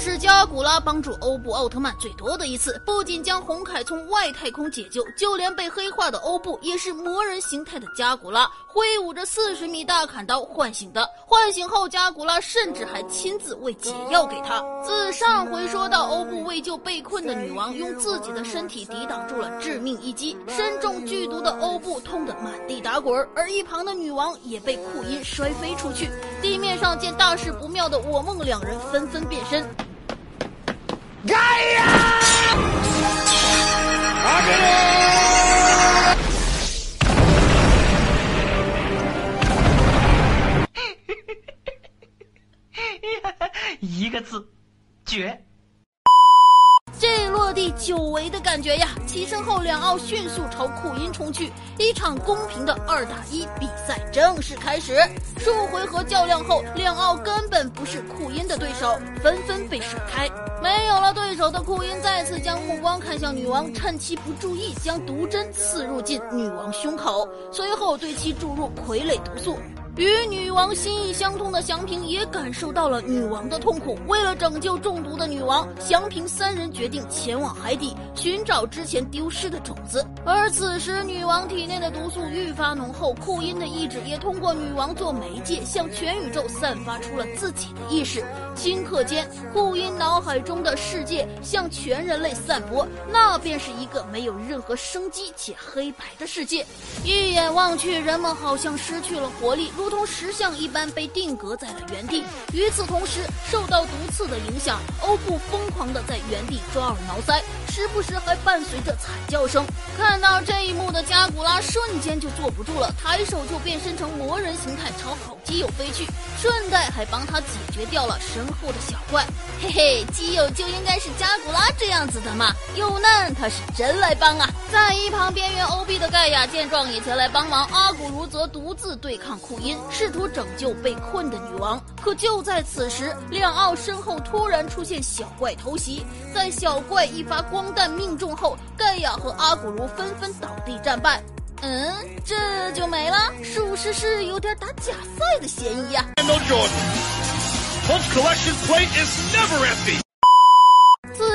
是加古拉帮助欧布奥特曼最多的一次，不仅将红凯从外太空解救，就连被黑化的欧布也是魔人形态的加古拉挥舞着四十米大砍刀唤醒的。唤醒后，加古拉甚至还亲自喂解药给他。自上回说到，欧布为救被困的女王，用自己的身体抵挡住了致命一击，身中剧毒的欧布痛得满地打滚，而一旁的女王也被库因摔飞出去。地面上见大事不妙的我梦两人纷纷变身。一个字，绝。这落地久违的感觉呀！起身后，两奥迅速朝库因冲去，一场公平的二打一比赛正式开始。数回合较量后，两奥根本不是库因的对手，纷纷被甩开。没有了对手的库因再次将目光看向女王，趁其不注意，将毒针刺入进女王胸口，随后对其注入傀儡毒素。与女王心意相通的祥平也感受到了女王的痛苦。为了拯救中毒的女王，祥平三人决定前往海底寻找之前丢失的种子。而此时，女王体内的毒素愈发浓厚，库因的意志也通过女王做媒介，向全宇宙散发出了自己的意识。顷刻间，库因脑海中的世界向全人类散播，那便是一个没有任何生机且黑白的世界。一眼望去，人们好像失去了活力。如同石像一般被定格在了原地。与此同时，受到毒刺的影响，欧布疯狂地在原地抓耳挠腮，时不时还伴随着惨叫声。看看到这一幕的加古拉瞬间就坐不住了，抬手就变身成魔人形态朝好。基友飞去，顺带还帮他解决掉了身后的小怪。嘿嘿，基友就应该是加古拉这样子的嘛，有难他是真来帮啊！在一旁边缘 OB 的盖亚见状也前来帮忙，阿古茹则独自对抗库因。试图拯救被困的女王，可就在此时，两奥身后突然出现小怪偷袭，在小怪一发光弹命中后，盖亚和阿古茹纷纷倒地战败。嗯，这就没了，属实是有点打假赛的嫌疑啊。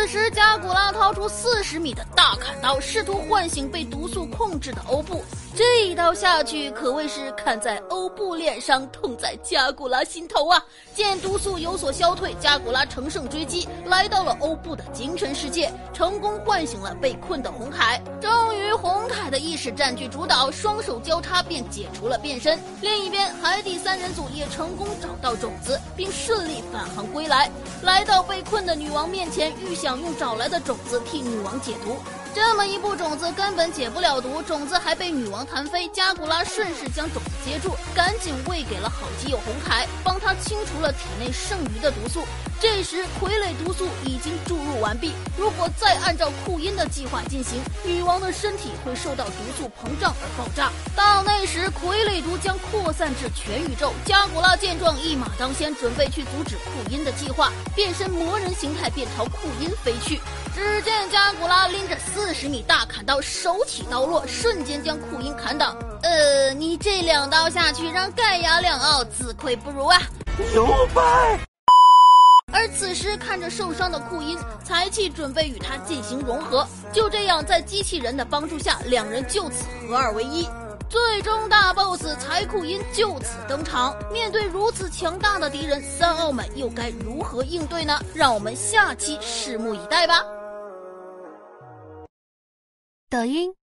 时，加古拉掏出四十米的大砍刀，试图唤醒被毒素控制的欧布。这一刀下去，可谓是砍在欧布脸上，痛在加古拉心头啊！见毒素有所消退，加古拉乘胜追击，来到了欧布的精神世界，成功唤醒了被困的红凯。终于，红凯的意识占据主导，双手交叉便解除了变身。另一边，海底三人组也成功找到种子，并顺利返航归来，来到被困的女王面前，预想用找来的种子替女王解毒。这么一部种子根本解不了毒，种子还被女王弹飞。加古拉顺势将种子接住，赶紧喂给了好基友红凯，帮他清除了体内剩余的毒素。这时傀儡毒素已经注入完毕，如果再按照库因的计划进行，女王的身体会受到毒素膨胀而爆炸。到那时，傀儡毒将扩散至全宇宙。加古拉见状，一马当先，准备去阻止库因的计划，变身魔人形态便朝库因飞去。只见加古拉拎着丝四十米大砍刀，手起刀落，瞬间将库因砍倒。呃，你这两刀下去，让盖亚两奥自愧不如啊！牛掰！而此时看着受伤的库因，才气准备与他进行融合。就这样，在机器人的帮助下，两人就此合二为一。最终大 BOSS 财库因就此登场。面对如此强大的敌人，三奥们又该如何应对呢？让我们下期拭目以待吧。抖音。